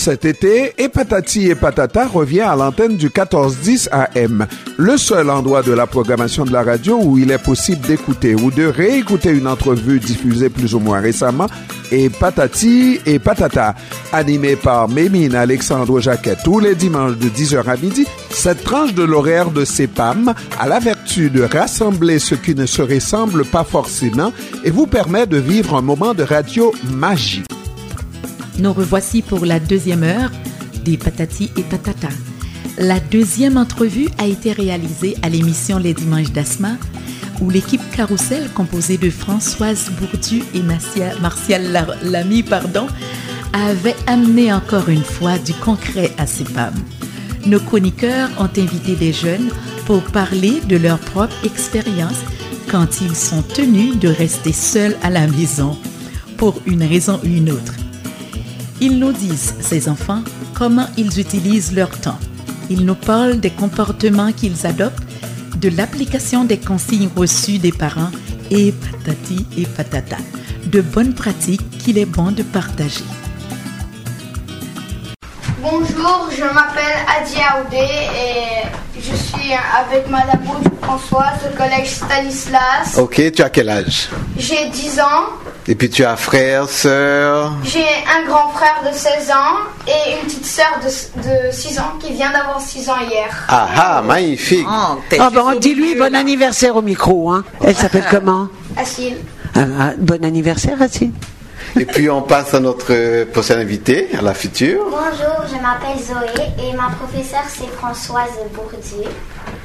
Cet été, et Patati et Patata revient à l'antenne du 1410 AM, le seul endroit de la programmation de la radio où il est possible d'écouter ou de réécouter une entrevue diffusée plus ou moins récemment, et Patati et Patata, animé par Mémine Alexandre Jacquet tous les dimanches de 10h à midi, cette tranche de l'horaire de CEPAM a la vertu de rassembler ce qui ne se ressemble pas forcément et vous permet de vivre un moment de radio magique. Nous revoici pour la deuxième heure des Patati et Patata. La deuxième entrevue a été réalisée à l'émission Les Dimanches d'Asma, où l'équipe Carousel, composée de Françoise Bourdieu et Martial Lamy, pardon, avait amené encore une fois du concret à ces femmes. Nos chroniqueurs ont invité des jeunes pour parler de leur propre expérience quand ils sont tenus de rester seuls à la maison, pour une raison ou une autre. Ils nous disent, ces enfants, comment ils utilisent leur temps. Ils nous parlent des comportements qu'ils adoptent, de l'application des consignes reçues des parents et patati et patata, de bonnes pratiques qu'il est bon de partager. Bonjour, je m'appelle Adia Aoudé et je suis avec Madame Françoise au collège Stanislas. Ok, tu as quel âge? J'ai 10 ans. Et puis tu as frère, sœur J'ai un grand frère de 16 ans et une petite sœur de, 6 ans qui vient d'avoir 6 ans hier. Ah ah, magnifique. Oh, ah ben, dis-lui bon anniversaire au micro. Hein. Elle s'appelle comment? Asile. Ah, ah, bon anniversaire, Asile. Et puis on passe à notre prochaine invitée, à la future. Bonjour, je m'appelle Zoé et ma professeure c'est Françoise Bourdieu.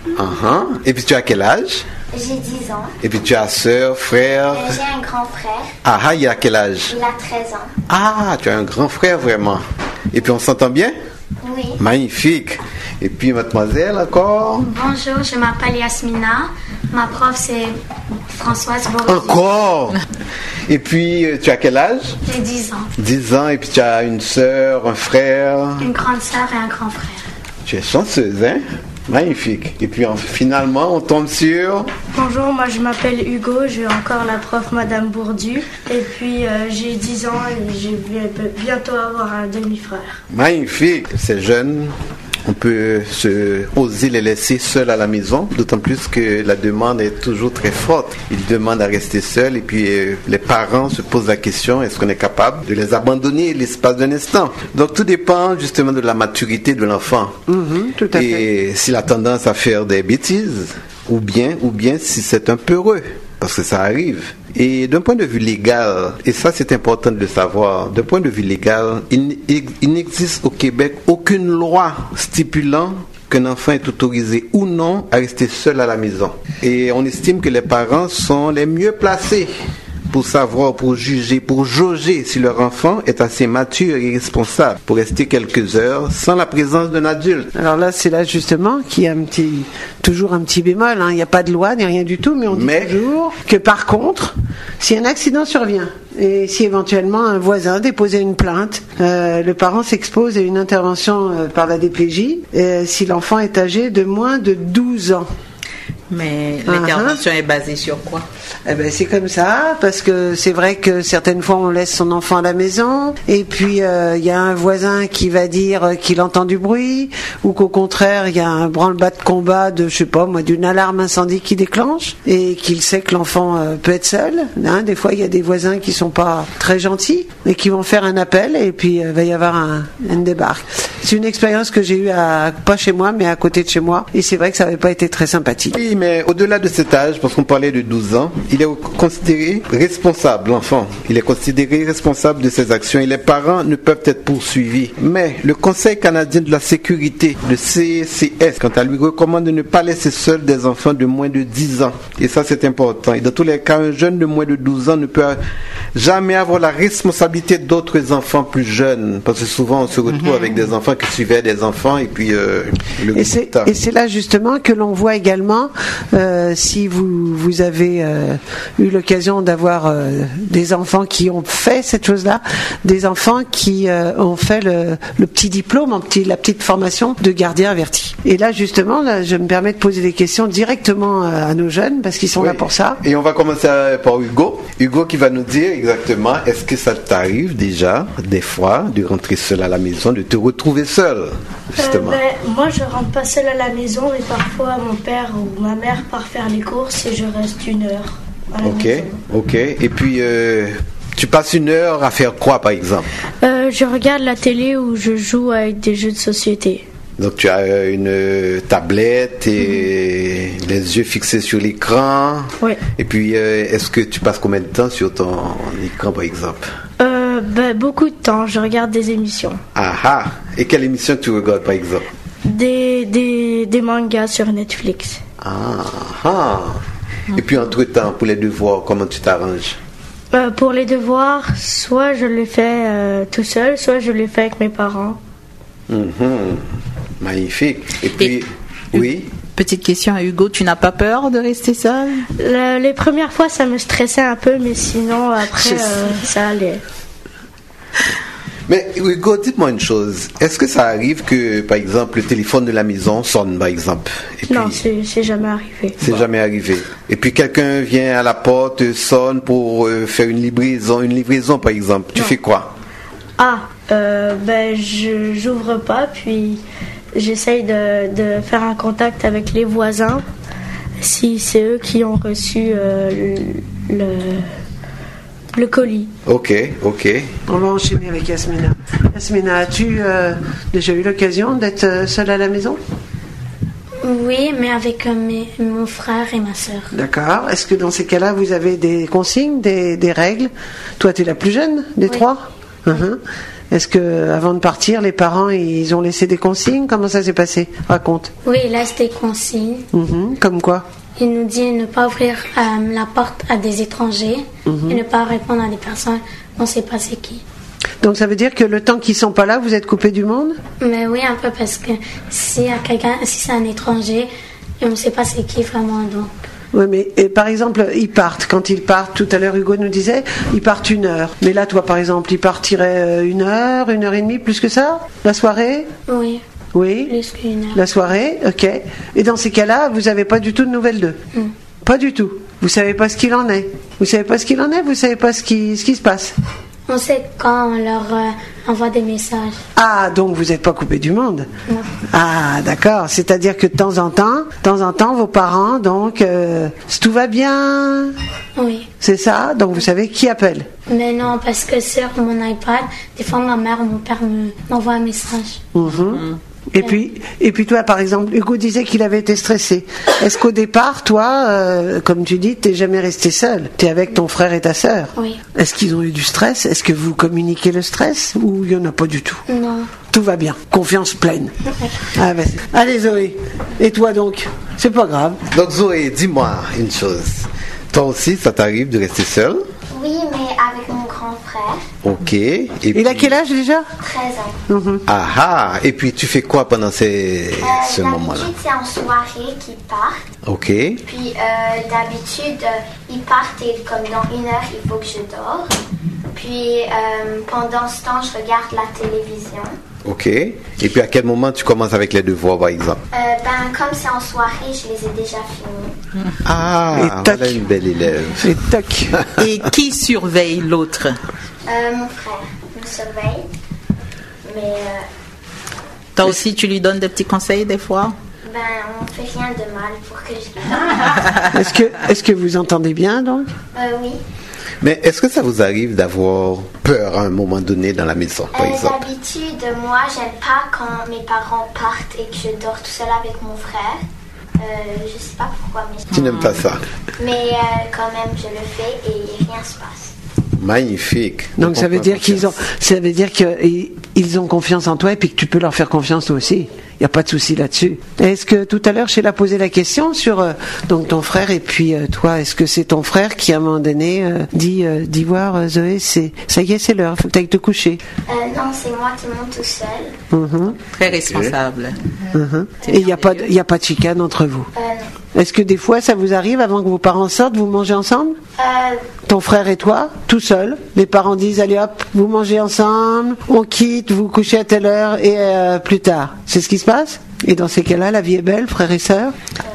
Uh Et puis tu as quel âge? J'ai 10 ans. Et puis tu as soeur, frère? Euh, J'ai un grand frère. Ah ah, il a quel âge? Il a 13 ans. Ah, tu as un grand frère vraiment. Et puis on s'entend bien? Oui. Magnifique. Et puis mademoiselle encore? Bonjour, je m'appelle Yasmina. Ma prof c'est Françoise Bourdieu. Encore? Et puis, euh, tu as quel âge? J'ai 10 ans. 10 ans, et puis tu as une soeur, un frère? Une grande soeur et un grand frère. Tu es chanceuse, hein? Magnifique. Et puis finalement, on tombe sur... Bonjour, moi je m'appelle Hugo, j'ai encore la prof Madame Bourdu. Et puis euh, j'ai 10 ans et je vais bientôt avoir un demi-frère. Magnifique. C'est jeune, on peut se, oser les laisser seuls à la maison, d'autant plus que la demande est toujours très forte. Ils demandent à rester seuls et puis euh, les parents se posent la question est-ce qu'on est capable de les abandonner l'espace d'un instant? Donc tout dépend justement de la maturité de l'enfant. Mm-hmm, et s'il a tendance à faire des bêtises, ou bien, ou bien si c'est un peureux, parce que ça arrive. Et d'un point de vue légal, et ça c'est important de le savoir, d'un point de vue légal, il, n'existe au Québec aucune loi stipulant qu'un enfant est autorisé ou non à rester seul à la maison. Et on estime que les parents sont les mieux placés pour savoir, pour juger, pour jauger si leur enfant est assez mature et responsable pour rester quelques heures sans la présence d'un adulte. Alors là, c'est là justement qu'il y a un petit, toujours un petit bémol. Hein. Il n'y a pas de loi ni rien du tout, mais on dit toujours que par contre, si un accident survient et si éventuellement un voisin déposait une plainte, euh, le parent s'expose à une intervention euh, par la DPJ euh, si l'enfant est âgé de moins de 12 ans. Mais l'intervention est basée sur quoi? Eh ben, c'est comme ça, parce que c'est vrai que certaines fois on laisse son enfant à la maison, et puis euh, il y a un voisin qui va dire qu'il entend du bruit, ou qu'au contraire il y a un branle-bas de combat de, je sais pas moi, d'une alarme incendie qui déclenche, et qu'il sait que l'enfant euh, peut être seul. Hein, des fois il y a des voisins qui sont pas très gentils, et qui vont faire un appel, et puis il euh, va y avoir un, une débarque. C'est une expérience que j'ai eue à, pas chez moi, mais à côté de chez moi, et c'est vrai que ça n'avait pas été très sympathique. Oui, mais au-delà de cet âge, parce qu'on parlait de 12 ans, il est considéré responsable, l'enfant. Il est considéré responsable de ses actions et les parents ne peuvent être poursuivis. Mais le Conseil canadien de la sécurité, le CCS, quant à lui, recommande de ne pas laisser seuls des enfants de moins de 10 ans. Et ça, c'est important. Et dans tous les cas, un jeune de moins de 12 ans ne peut jamais avoir la responsabilité d'autres enfants plus jeunes. Parce que souvent, on se retrouve mhm. avec des enfants qui suivaient des enfants et puis euh, le Et c'est là justement que l'on voit également, euh, si vous, vous avez euh, eu l'occasion d'avoir euh, des enfants qui ont fait cette chose-là, des enfants qui ont fait le, petit diplôme, la petite formation de gardien averti. Et là, justement, je me permets de poser des questions directement à nos jeunes parce qu'ils sont là pour ça. Et on va commencer par Hugo. Hugo qui va nous dire exactement, est-ce que ça t'arrive déjà, des fois, de rentrer seul à la maison, de te retrouver seul, justement? Euh, ben, Moi, je rentre pas seule à la maison, mais parfois mon père ou ma mère part faire les courses et je reste une heure à la Ok, maison. ok. Et puis, euh, tu passes une heure à faire quoi, par exemple? Euh, je regarde la télé ou je joue avec des jeux de société. Donc, tu as euh, une euh, tablette et les yeux fixés sur l'écran. Oui. Et puis, euh, est-ce que tu passes combien de temps sur ton écran, par exemple? Euh, ben, beaucoup de temps, je regarde des émissions. Ah ah Et quelle émission tu regardes, par exemple? Des, des, des mangas sur Netflix. Ah ah Et puis, entre-temps, pour les devoirs, comment tu t'arranges? Euh, pour les devoirs, soit je les fais euh, tout seul, soit je les fais avec mes parents. Mhm. Magnifique. Et puis, oui Petite question à Hugo, tu n'as pas peur de rester seul? Le- les premières fois, ça me stressait un peu, mais sinon, après, euh, ça allait. Mais Hugo, dites-moi une chose. Est-ce que ça arrive que, par exemple, le téléphone de la maison sonne, par exemple? Et Non, puis, c'est jamais arrivé. c'est jamais arrivé. Et puis quelqu'un vient à la porte, sonne pour euh, faire une livraison, une livraison, par exemple. Tu fais quoi? Ah, euh, ben, je j'ouvre pas, puis j'essaye de, de faire un contact avec les voisins, si c'est eux qui ont reçu euh, le, le, le colis. Ok, ok. On va enchaîner avec Yasmina. Yasmina, as-tu euh, déjà eu l'occasion d'être euh, seule à la maison? Oui, mais avec euh, mes- mon frère et ma soeur. D'accord. Est-ce que dans ces cas-là, vous avez des consignes, des, des règles? Toi, tu es la plus jeune des Oui. trois? Mhm. Est-ce que avant de partir, les parents ils ont laissé des consignes? Comment ça s'est passé? Raconte. Oui, il laisse des consignes. Mhm. Comme quoi? Il nous dit ne pas ouvrir euh, la porte à des étrangers Mhm. et ne pas répondre à des personnes on ne sait pas c'est qui. Donc ça veut dire que le temps qu'ils sont pas là, vous êtes coupé du monde? Mais oui, un peu parce que si, si c'est un étranger, on ne sait pas c'est qui vraiment. Donc, Oui, mais et par exemple, ils partent. Quand ils partent, tout à l'heure, Hugo nous disait, ils partent une heure. Mais là, toi, par exemple, ils partiraient euh, une heure, une heure et demie, plus que ça? La soirée? Oui, Oui. plus qu'une heure. La soirée, ok. Et dans ces cas-là, vous n'avez pas du tout de nouvelles d'eux? Mm. Pas du tout. Vous savez pas ce qu'il en est. Vous savez pas ce qu'il en est. Vous savez pas ce qui, ce qui se passe. On sait quand on leur euh, envoie des messages. Ah, donc vous n'êtes pas coupé du monde? Non. Ah, d'accord. C'est-à-dire que de temps en temps, de temps en temps, vos parents, donc, euh, tout va bien? Oui. C'est ça? Donc vous savez qui appelle? Mais non, parce que sur mon iPad, des fois ma mère ou mon père me- m'envoie un message. Mhm. Et puis, et puis toi, par exemple, Hugo disait qu'il avait été stressé. Est-ce qu'au départ, toi, euh, comme tu dis, t'es jamais resté seul? T'es avec ton frère et ta sœur? Oui. Est-ce qu'ils ont eu du stress? Est-ce que vous communiquez le stress ou il y en a pas du tout? Non. Tout va bien, confiance pleine. Ah, ben, Allez Zoé, et toi donc? C'est pas grave. Donc Zoé, dis-moi une chose. Toi aussi, ça t'arrive de rester seul Oui, mais avec mon grand frère, Ok. Et Il a quel âge déjà 13 ans. Mhm. Ah ah. Et puis tu fais quoi pendant ces, Euh, ce moment-là d'habitude, c'est en soirée qu'ils partent. Ok. Puis euh, d'habitude, euh, ils partent et comme dans une heure, il faut que je dors. Puis euh, pendant ce temps, je regarde la télévision. Ok. Et puis à quel moment tu commences avec les devoirs, par exemple? Euh, ben, comme c'est en soirée, je les ai déjà finis. Ah, Et tac. voilà une belle élève. Et toc. Et qui surveille l'autre? Euh, mon frère me surveille. Mais euh, Toi aussi, tu lui donnes des petits conseils des fois? ben, on fait rien de mal pour que je Est-ce que, est-ce que vous entendez bien donc? Euh, oui. Mais est-ce que ça vous arrive d'avoir peur à un moment donné dans la maison, par Euh, exemple? D'habitude, moi, j'aime pas quand mes parents partent et que je dors tout seul avec mon frère. Euh, je sais pas pourquoi, mais, Tu n'aimes pas ça? Mais euh, quand même, je le fais et rien se passe. Magnifique. Donc ça veut dire qu'ils ont, ça veut dire qu'ils ils ont confiance en toi et puis que tu peux leur faire confiance toi aussi. Il n'y a pas de souci là-dessus. Est-ce que tout à l'heure, Sheila posé la question sur euh, donc ton frère et puis euh, toi, est-ce que c'est ton frère qui à un moment donné euh, dit, euh, dit voir euh, Zoé, c'est ça y est, c'est l'heure, faut que tu ailles te coucher. Euh, non, c'est moi qui monte tout seul. Mhm, Très responsable. mhm. Et il n'y a pas, de- il y a pas de chicane entre vous. Euh, non. Est-ce que des fois, ça vous arrive avant que vos parents sortent, vous mangez ensemble? Euh, Ton frère et toi, tout seul. Les parents disent allez hop, vous mangez ensemble, on quitte, vous couchez à telle heure et euh, plus tard. C'est ce qui se passe? Et dans ces cas-là, la vie est belle, frères et sœurs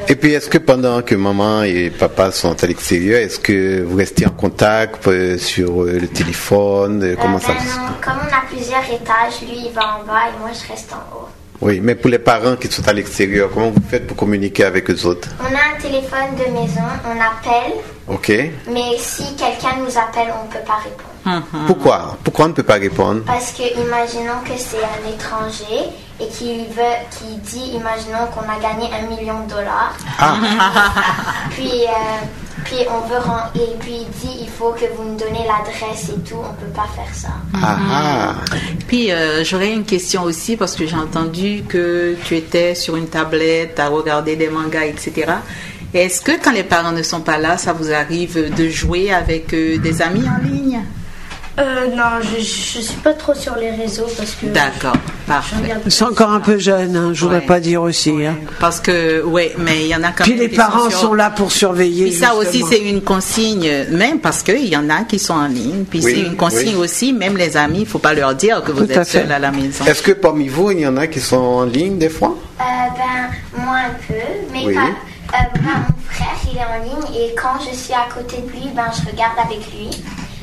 Et puis, est-ce que pendant que maman et papa sont à l'extérieur, est-ce que vous restez en contact euh, sur le téléphone? Comment Euh, ça ben se non, Comme on a plusieurs étages, lui il va en bas et moi je reste en haut. Oui, mais pour les parents qui sont à l'extérieur, comment vous faites pour communiquer avec eux autres On a un téléphone de maison, on appelle, Ok. mais si quelqu'un nous appelle, on ne peut pas répondre. Pourquoi? Pourquoi on ne peut pas répondre? Parce que imaginons que c'est un étranger et qu'il veut, qui dit, imaginons qu'on a gagné un million de dollars. puis, euh, puis on veut et puis il dit, il faut que vous me donnez l'adresse et tout. On peut pas faire ça. Ah ah Puis euh, j'aurais une question aussi parce que j'ai entendu que tu étais sur une tablette à regarder des mangas, etc. Est-ce que quand les parents ne sont pas là, ça vous arrive de jouer avec euh, des amis en ligne? Euh, non, je, je suis pas trop sur les réseaux parce que. D'accord, je parfait. sont encore un peu jeunes, hein, je voudrais Ouais. pas dire aussi. hein. Parce que, ouais, mais il y en a quand Puis même les qui parents sur- sont là pour surveiller. Puis ça aussi, justement. c'est une consigne, même parce qu'il y en a qui sont en ligne. Puis Oui, c'est une consigne oui. aussi, même les amis, il faut pas leur dire que vous Tout à êtes fait. seul à la maison. Est-ce que parmi vous, il y en a qui sont en ligne des fois? Euh, ben, moi un peu, mais Oui. pas. euh, ben, mon frère, il est en ligne et quand je suis à côté de lui, ben, je regarde avec lui.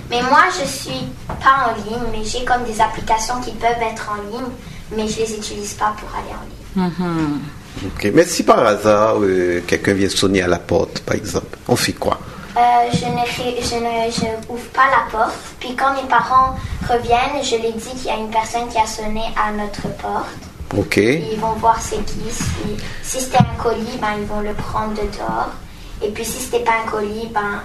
Mais moi, je suis pas en ligne, mais j'ai comme des applications qui peuvent être en ligne, mais je les utilise pas pour aller en ligne. Ok. Mais si par hasard, euh, quelqu'un vient sonner à la porte, par exemple, on fait quoi? Euh, je ne, ré- je ne je ouvre pas la porte. Puis quand mes parents reviennent, je les dis qu'il y a une personne qui a sonné à notre porte. Ok. Ils vont voir c'est qui. Si, si c'était un colis, ben, ils vont le prendre de dehors. Et puis si c'était pas un colis, ben,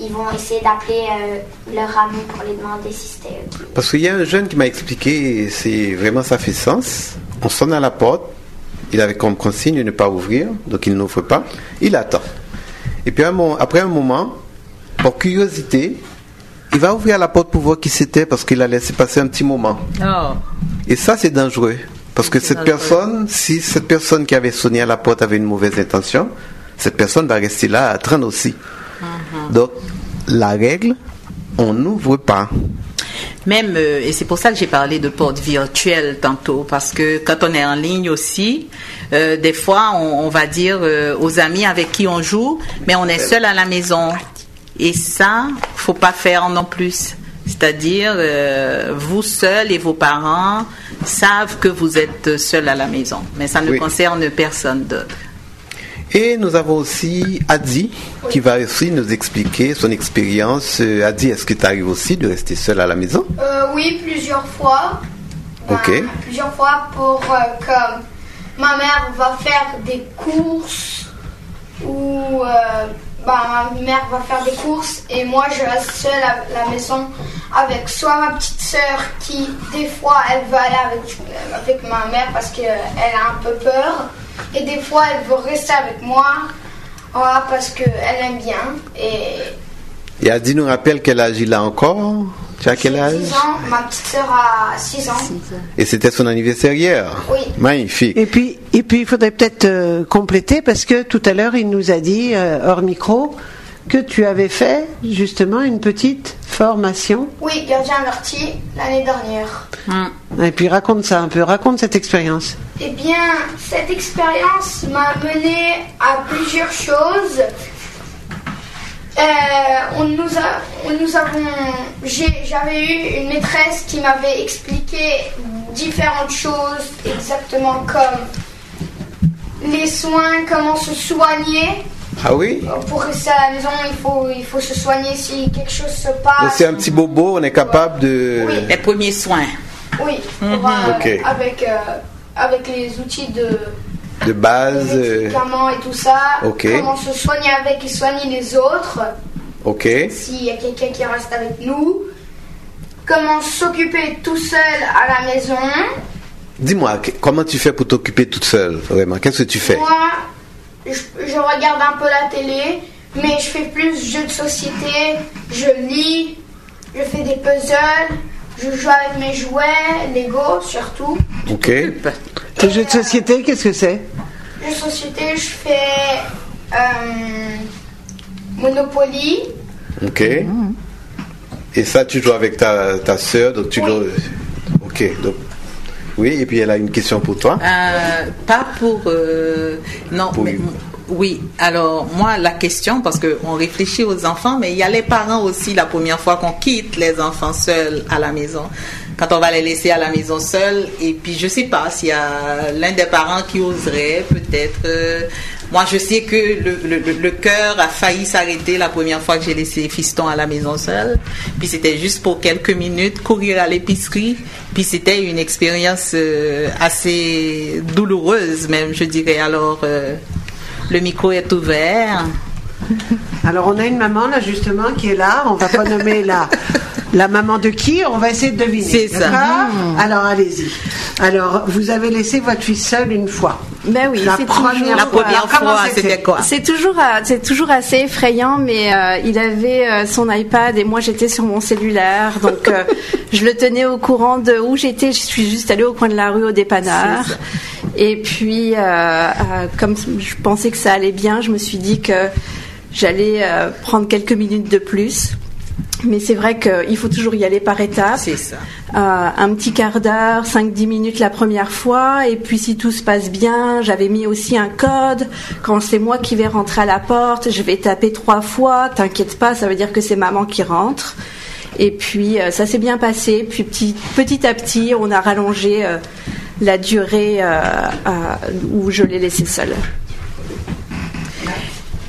ils vont essayer d'appeler euh, leur ami pour les demander si c'était eux. Parce qu'il y a un jeune qui m'a expliqué, et c'est vraiment ça fait sens. On sonne à la porte, il avait comme consigne de ne pas ouvrir, donc il n'ouvre pas, il attend. Et puis un moment- après un moment, par curiosité, il va ouvrir la porte pour voir qui c'était parce qu'il a laissé passer un petit moment. Oh. Et ça, c'est dangereux. Parce que cette dangereux. personne, si cette personne qui avait sonné à la porte avait une mauvaise intention, cette personne va rester là à attendre aussi. Donc, la règle, on n'ouvre pas. Même, euh, et c'est pour ça que j'ai parlé de porte virtuelle tantôt, parce que quand on est en ligne aussi, euh, des fois, on, on va dire euh, aux amis avec qui on joue, mais on est seul à la maison. Et ça, faut pas faire non plus. C'est-à-dire, euh, vous seul et vos parents savent que vous êtes seul à la maison, mais ça ne Oui. concerne personne d'autre. Et nous avons aussi Adi qui va aussi nous expliquer son expérience. Euh, Adi, est-ce que tu arrives aussi de rester seul à la maison? Euh, oui, plusieurs fois. Ok. Ben, plusieurs fois pour euh, comme ma mère va faire des courses ou euh, ben, ma mère va faire des courses et moi je reste seule à la maison avec soit ma petite sœur qui des fois elle veut aller avec, euh, avec ma mère parce qu'elle a un peu peur et des fois elle veut rester avec moi voilà, parce qu'elle aime bien et nous rappelle quel âge il a encore? Tu as quel âge? 10 ans, ma petite sœur a 6 ans. Et c'était son anniversaire hier? Oui. Magnifique. Et puis, et puis, il faudrait peut-être euh, compléter parce que tout à l'heure, il nous a dit, euh, hors micro, que tu avais fait justement une petite formation. Oui, gardien averti l'année dernière. Et puis raconte ça un peu, raconte cette expérience. Eh bien, cette expérience m'a mené à plusieurs choses. Euh, on nous a, on nous avons, j'avais eu une maîtresse qui m'avait expliqué différentes choses, exactement comme les soins, comment se soigner. Ah oui? Pour rester à la maison, il faut, il faut se soigner si quelque chose se passe. Donc c'est un petit bobo, on est capable de... Oui. Les premiers soins. Oui, pour, euh, Ok. avec, euh, avec les outils de, de base. les euh, médicaments et tout ça. Ok. Comment se soigner avec et soigner les autres. Ok. S'il y a quelqu'un qui reste avec nous. Comment s'occuper tout seul à la maison. Dis-moi, comment tu fais pour t'occuper toute seule, vraiment? Qu'est-ce que tu fais? Moi, je, je regarde un peu la télé, mais je fais plus jeux de société. Je lis, je fais des puzzles, je joue avec mes jouets, Lego surtout. Ok. Tes jeux de société, qu'est-ce que c'est? Jeux de société, je fais euh, Monopoly. Ok. Et ça, tu joues avec ta, ta soeur, donc tu Oui. joues- Ok. Donc, Oui, et puis elle a une question pour toi. Euh, pas pour... euh, non, mais... Oui, alors moi la question, parce qu'on réfléchit aux enfants, mais il y a les parents aussi la première fois qu'on quitte les enfants seuls à la maison, quand on va les laisser à la maison seuls, et puis je sais pas s'il y a l'un des parents qui oserait peut-être... euh, moi je sais que le, le, le- le cœur a failli s'arrêter la première fois que j'ai laissé Fiston à la maison seul, puis c'était juste pour quelques minutes, courir à l'épicerie, puis c'était une expérience euh, assez douloureuse même, je dirais. Alors... euh, le micro est ouvert. Alors on a une maman là justement qui est là. On va pas nommer la la maman de qui. On va essayer de deviner. C'est ça. Alors allez-y. Alors vous avez laissé votre fille seule une fois. Ben oui, La c'est première toujours- La première fois, c'était quoi? C'est toujours, euh, c'est toujours assez effrayant, mais euh, il avait euh, son iPad et moi j'étais sur mon cellulaire, donc euh, je le tenais au courant de où j'étais. Je suis juste allée au coin de la rue au dépanneur. Et puis, euh, comme je pensais que ça allait bien, je me suis dit que j'allais prendre quelques minutes de plus. Mais c'est vrai qu'il faut toujours y aller par étapes. C'est ça. Euh, un petit quart d'heure, 5-10 minutes la première fois, et puis si tout se passe bien, j'avais mis aussi un code. Quand c'est moi qui vais rentrer à la porte, je vais taper trois fois. T'inquiète pas, ça veut dire que c'est maman qui rentre. Et puis euh, ça s'est bien passé. Puis petit, petit à petit, on a rallongé euh, la durée euh, euh, où je l'ai laissé seule.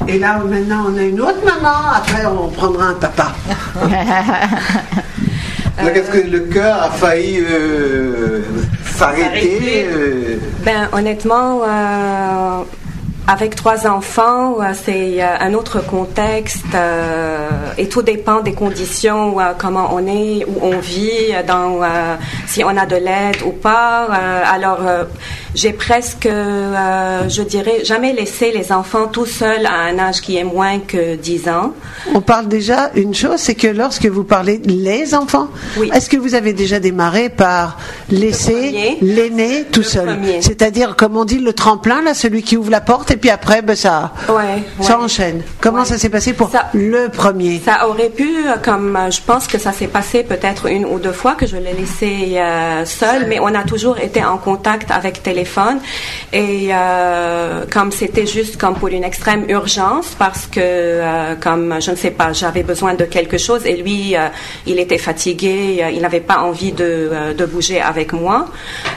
Et là maintenant on a une autre maman. Après on prendra un papa. Donc, Est-ce que le cœur a failli euh, s'arrêter euh, Ben, honnêtement, euh, avec trois enfants, c'est un autre contexte euh, et tout dépend des conditions, euh, comment on est, où on vit, dans, si on a de l'aide ou pas. Euh, alors, euh, j'ai presque, euh, je dirais, jamais laissé les enfants tout seuls à un âge qui est moins que 10 ans. On parle déjà une chose, c'est que lorsque vous parlez les enfants, Oui. est-ce que vous avez déjà démarré par laisser l'aîné tout seul. C'est-à-dire, comme on dit, le tremplin, là, celui qui ouvre la porte, et puis après, ben, ça, Ouais, ça ouais. enchaîne. Comment Ouais. ça s'est passé pour Ça- le premier? Ça aurait pu, euh, comme euh, je pense que ça s'est passé peut-être une ou deux fois que je l'ai laissé euh, seul, mais on a toujours été en contact avec téléphone. Et euh, comme c'était juste comme pour une extrême urgence, parce que euh, comme je ne sais pas, j'avais besoin de quelque chose et lui, euh, il était fatigué, il n'avait pas envie de, de bouger avec moi.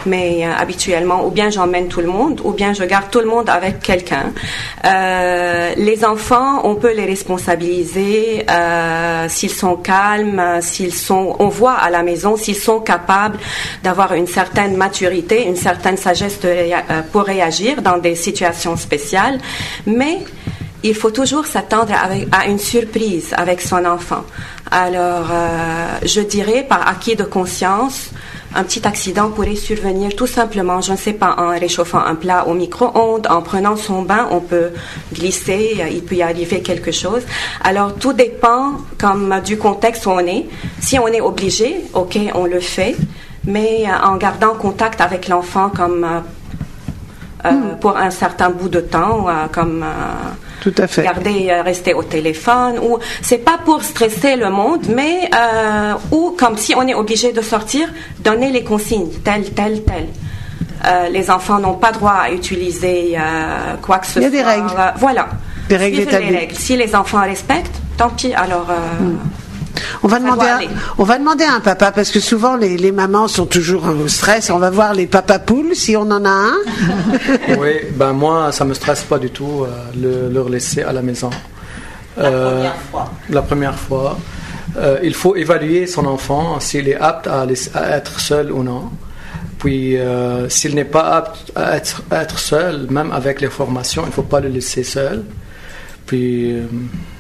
Mais habituellement, ou bien j'emmène tout le monde, ou bien je garde tout le monde avec quelqu'un. Les enfants, on peut les responsabiliser s'ils sont calmes, s'ils sont, on voit à la maison s'ils sont capables d'avoir une certaine maturité, une certaine sagesse réa- euh, pour réagir dans des situations spéciales, mais il faut toujours s'attendre à une surprise avec son enfant. Alors, euh, je dirais par acquis de conscience, un petit accident pourrait survenir tout simplement, je ne sais pas, en réchauffant un plat au micro-ondes, en prenant son bain, on peut glisser, euh, il peut y arriver quelque chose. Alors tout dépend comme euh, du contexte où on est. Si on est obligé, ok, on le fait, mais euh, en gardant contact avec l'enfant comme euh, euh, pour un certain bout de temps, comme Tout à fait. garder, rester au téléphone, ou c'est pas pour stresser le monde, mais euh, ou comme si on est obligé de sortir, donner les consignes, tel, tel, tel. Euh, les enfants n'ont pas droit à utiliser euh, quoi que ce Il y soit. a des règles. Voilà. Des règles établies. les règles. Si les enfants respectent, tant pis. Alors. euh, On va, demander à, on va demander à un papa, parce que souvent les, les mamans sont toujours au stress. On va voir les papas poules, si on en a un. Oui, ben moi, ça me stresse pas du tout euh, le, leur laisser à la maison. La Euh, première fois. La première fois. Euh, il faut évaluer son enfant s'il est apte à, laisser- à être seul ou non. Puis, euh, s'il n'est pas apte à être, à être seul, même avec les formations, il ne faut pas le laisser seul. Puis, euh,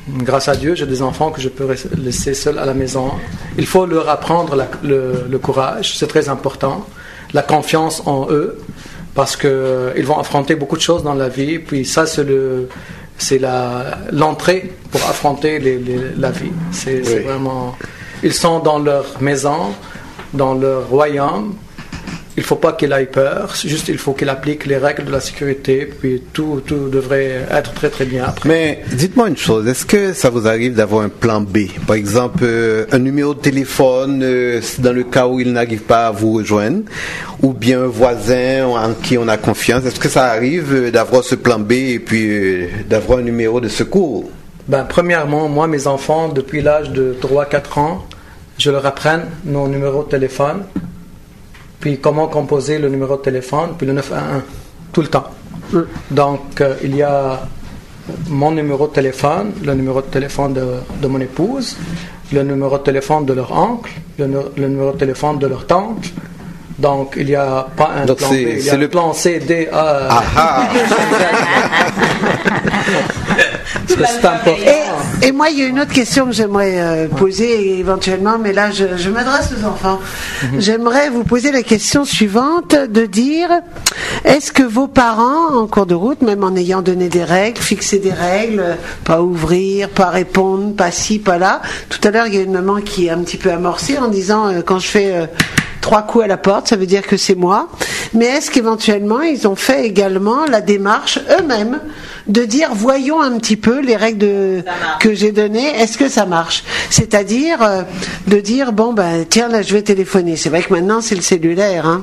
grâce à Dieu, j'ai des enfants que je peux laisser seuls à la maison. Il faut leur apprendre la- le, le courage, c'est très important. La confiance en eux, parce qu'ils vont affronter beaucoup de choses dans la vie. Puis ça, c'est le, c'est la, l'entrée pour affronter les- les- la vie. C'est, vraiment. Ils sont dans leur maison, dans leur royaume. Il faut pas qu'il ait peur, juste il faut qu'il applique les règles de la sécurité, puis tout, tout devrait être très très bien après. Mais dites-moi une chose, est-ce que ça vous arrive d'avoir un plan B? Par exemple, euh, un numéro de téléphone euh, dans le cas où il n'arrive pas à vous rejoindre, ou bien un voisin en qui on a confiance. Est-ce que ça arrive euh, d'avoir ce plan B et puis d'avoir un numéro de secours? Ben, premièrement, moi, mes enfants, depuis l'âge de 3-4 ans, je leur apprends nos numéros de téléphone, puis comment composer le numéro de téléphone, puis le 911, tout le temps. Donc, euh, il y a mon numéro de téléphone, le numéro de téléphone de, de mon épouse, le numéro de téléphone de leur oncle, le, nu- le numéro de téléphone de leur tante. Donc, il n'y a pas un Donc, plan B, il y a le le- plan C, D, A. C'est important. Et, et moi, il y a une autre question que j'aimerais euh, poser éventuellement, mais là, je, je m'adresse aux enfants. J'aimerais vous poser la question suivante de dire est-ce que vos parents, en cours de route, même en ayant donné des règles, fixé des règles, euh, pas ouvrir, pas répondre, pas ci, pas là. Tout à l'heure, il y a une maman qui est un petit peu amorcée en disant euh, quand je fais euh, trois coups à la porte, ça veut dire que c'est moi. Mais est-ce qu'éventuellement ils ont fait également la démarche eux-mêmes de dire voyons un petit peu les règles de- que j'ai données, est-ce que ça marche? C'est-à-dire euh, de dire bon ben tiens là je vais téléphoner. C'est vrai que maintenant c'est le cellulaire. Hein.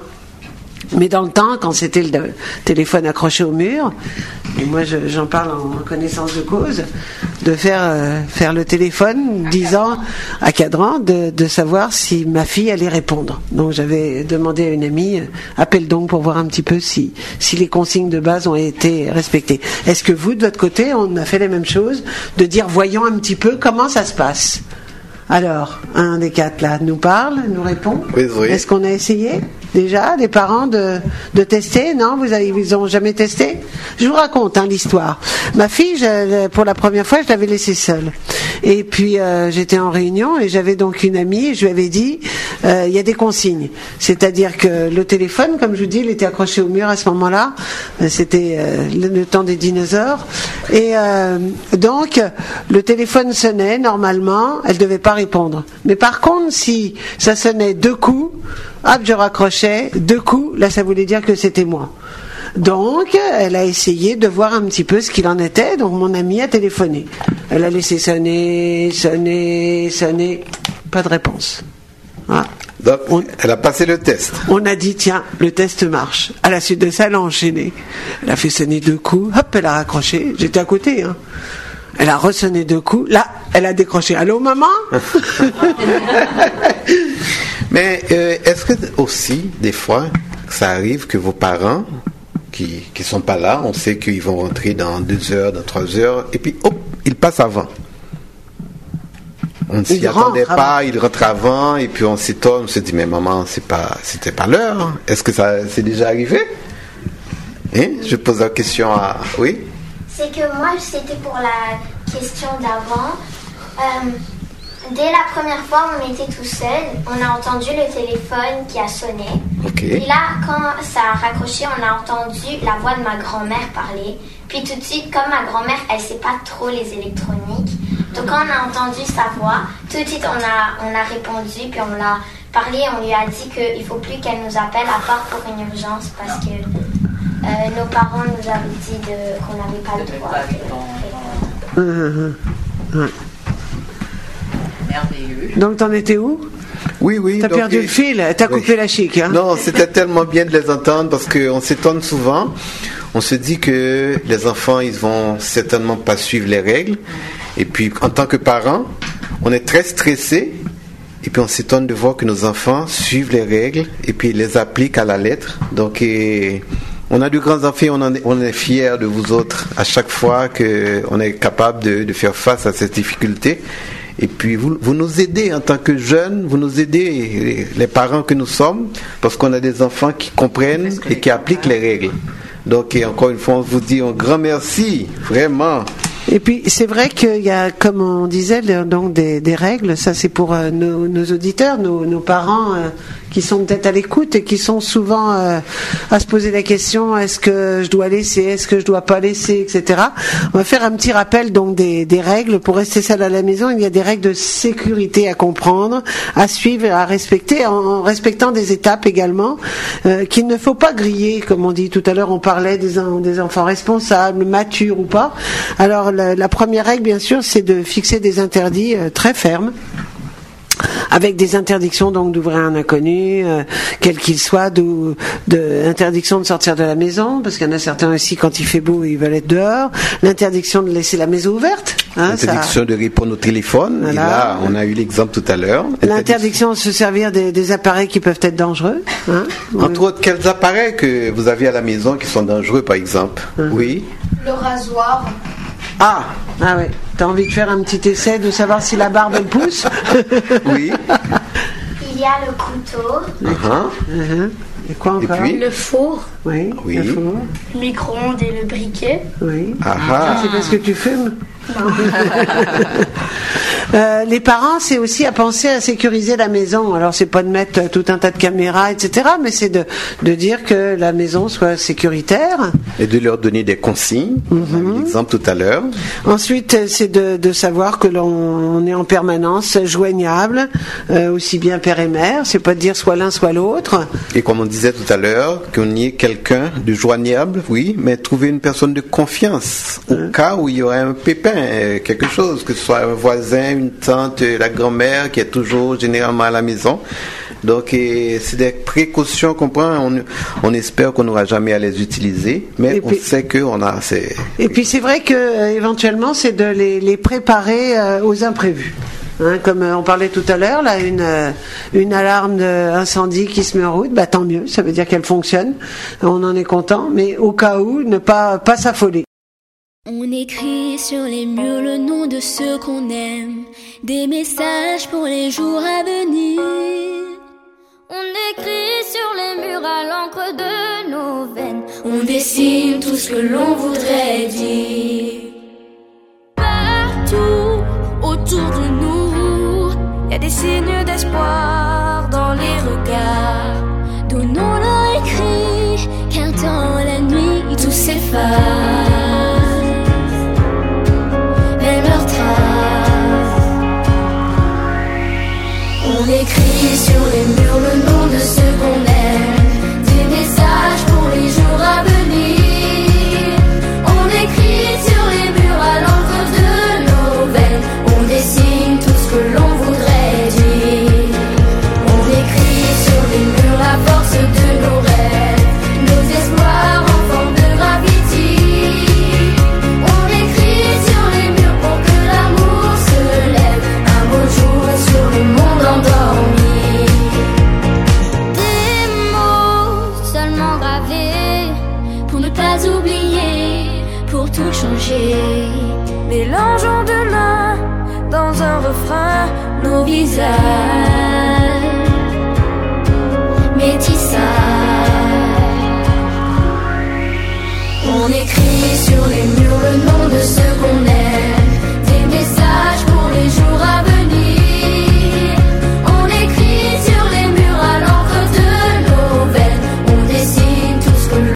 Mais dans le temps, quand c'était le téléphone accroché au mur, et moi je- j'en parle en connaissance de cause, de faire, euh, faire le téléphone disant à cadran de, de savoir si ma fille allait répondre. Donc j'avais demandé à une amie, euh, appelle donc pour voir un petit peu si, si les consignes de base ont été respectées. Est-ce que vous, de votre côté, on a fait les mêmes choses, de dire voyons un petit peu comment ça se passe? Alors, un des quatre là nous parle, nous répond. Oui, oui. Est-ce qu'on a essayé? Déjà, les parents, de, de tester Non, vous avez, ils ont jamais testé? Je vous raconte hein, l'histoire. Ma fille, pour la première fois, je l'avais laissée seule. Et puis euh, j'étais en réunion et j'avais donc une amie et je lui avais dit euh, il y a des consignes. C'est-à-dire que le téléphone, comme je vous dis, il était accroché au mur à ce moment-là. Euh, C'était le, le temps des dinosaures. Et donc le téléphone sonnait normalement, elle devait pas répondre. Mais par contre, si ça sonnait deux coups, hop, je raccrochais deux coups. Là, ça voulait dire que c'était moi. Donc, elle a essayé de voir un petit peu ce qu'il en était. Donc, mon amie a téléphoné. Elle a laissé sonner, sonner, sonner. Pas de réponse. Voilà. Donc, elle a passé le test. On a dit, tiens, le test marche. À la suite de ça, elle a enchaîné. Elle a fait sonner deux coups. Hop, elle a raccroché. J'étais à côté. Hein. Elle a ressonné deux coups. Là, elle a décroché. Allô, maman Mais euh, est-ce que aussi, des fois, ça arrive que vos parents, qui qui sont pas là, on sait qu'ils vont rentrer dans deux heures, dans trois heures, et puis hop, ils passent avant. On ne s'y attendait pas, ils rentrent avant, et puis on s'étonne, on se dit mais maman, c'est pas, c'était pas l'heure. Est-ce que ça c'est déjà arrivé? Hein? Je pose la question à, oui? C'est que moi, c'était pour la question d'avant. Euh, dès la première fois, on était tout seul. On a entendu le téléphone qui a sonné. Ok. Puis là, quand ça a raccroché, on a entendu la voix de ma grand-mère parler. Puis tout de suite, comme ma grand-mère, elle sait pas trop les électroniques. Donc quand on a entendu sa voix, tout de suite, on a, on a répondu. Puis on l'a parlé. On lui a dit qu'il faut plus qu'elle nous appelle à part pour une urgence parce que nos parents nous avaient dit de- qu'on n'avait pas le droit. Hum, hum, hum. Merveilleux. Donc, t'en étais où? Oui, oui. T'as perdu euh, le fil, t'as oui. coupé la chic. Hein Non, c'était tellement bien de les entendre parce qu'on s'étonne souvent. On se dit que les enfants, ils vont certainement pas suivre les règles. Et puis, en tant que parents, on est très stressé. Et puis, on s'étonne de voir que nos enfants suivent les règles et puis ils les appliquent à la lettre. Donc, et on a de grands enfants, on, en est, on est fiers de vous autres à chaque fois qu'on est capable de, de faire face à cette difficulté. Et puis vous, vous nous aidez en tant que jeunes, vous nous aidez, les, les parents que nous sommes, parce qu'on a des enfants qui comprennent et qui appliquent les règles. Donc et encore une fois, on vous dit un grand merci, vraiment. Et puis c'est vrai qu'il y a, comme on disait, donc des, des règles. Ça c'est pour euh, nos, nos auditeurs, nos, nos parents euh, qui sont peut-être à l'écoute et qui sont souvent euh, à se poser la question est-ce que je dois laisser, est-ce que je dois pas laisser, etc. On va faire un petit rappel donc des, règles pour rester seul à la maison. Il y a des règles de sécurité à comprendre, à suivre, à respecter, en, respectant des étapes également euh, qu'il ne faut pas griller, comme on dit tout à l'heure. On parlait des, enfants responsables, matures ou pas. Alors la, la première règle, bien sûr, c'est de fixer des interdits euh, très fermes avec des interdictions donc d'ouvrir un inconnu, euh, quel qu'il soit, de, de interdiction de sortir de la maison, parce qu'il y en a certains aussi quand il fait beau ils veulent être dehors, l'interdiction de laisser la maison ouverte, hein, l'interdiction de répondre au téléphone. Et là, on a eu l'exemple tout à l'heure. L'interdiction de se servir des, des, appareils qui peuvent être dangereux. Hein. Entre autres, quels appareils que vous avez à la maison qui sont dangereux, par exemple? Hein. Oui. Le rasoir. Ah, ah oui. T'as envie de faire un petit essai de savoir si la barbe elle pousse Oui. Il y a le couteau. Uh-huh. Et quoi encore puis Le four. Oui. Oui. le four. Le micro-ondes et le briquet. Oui. Ah Ah, ah. c'est parce que tu fumes. Euh, les parents, c'est aussi à penser à sécuriser la maison. Alors, c'est pas de mettre euh, tout un tas de caméras, etc., mais c'est de, de dire que la maison soit sécuritaire. Et de leur donner des consignes. Mhm. eu l'exemple tout à l'heure. Ensuite, euh, c'est de, de savoir que l'on on est en permanence joignable, euh, aussi bien père et mère. C'est pas de dire soit l'un soit l'autre. Et comme on disait tout à l'heure, qu'on y ait quelqu'un de joignable, oui, mais trouver une personne de confiance au cas où il y aurait un pépin, euh, quelque chose, que ce soit un voisin, une tante, euh, la grand-mère qui est toujours généralement à la maison. Donc, c'est des précautions qu'on prend. On, on espère qu'on n'aura jamais à les utiliser, mais on sait qu'on a. C'est, Et puis c'est vrai que euh, éventuellement c'est de les, les préparer euh, aux imprévus. Hein, comme euh, on parlait tout à l'heure, là, une, euh, une alarme d'incendie qui se met en route, bah, tant mieux, ça veut dire qu'elle fonctionne, on en est content, mais au cas où, ne pas, pas s'affoler. On écrit sur les murs le nom de ceux qu'on aime, des messages pour les jours à venir. On écrit sur les murs à l'encre de nos veines, on dessine tout ce que l'on voudrait dire. Partout autour de nous, y a des signes d'espoir dans les regards. Donnons-leur écrit, car dans la nuit tout s'efface.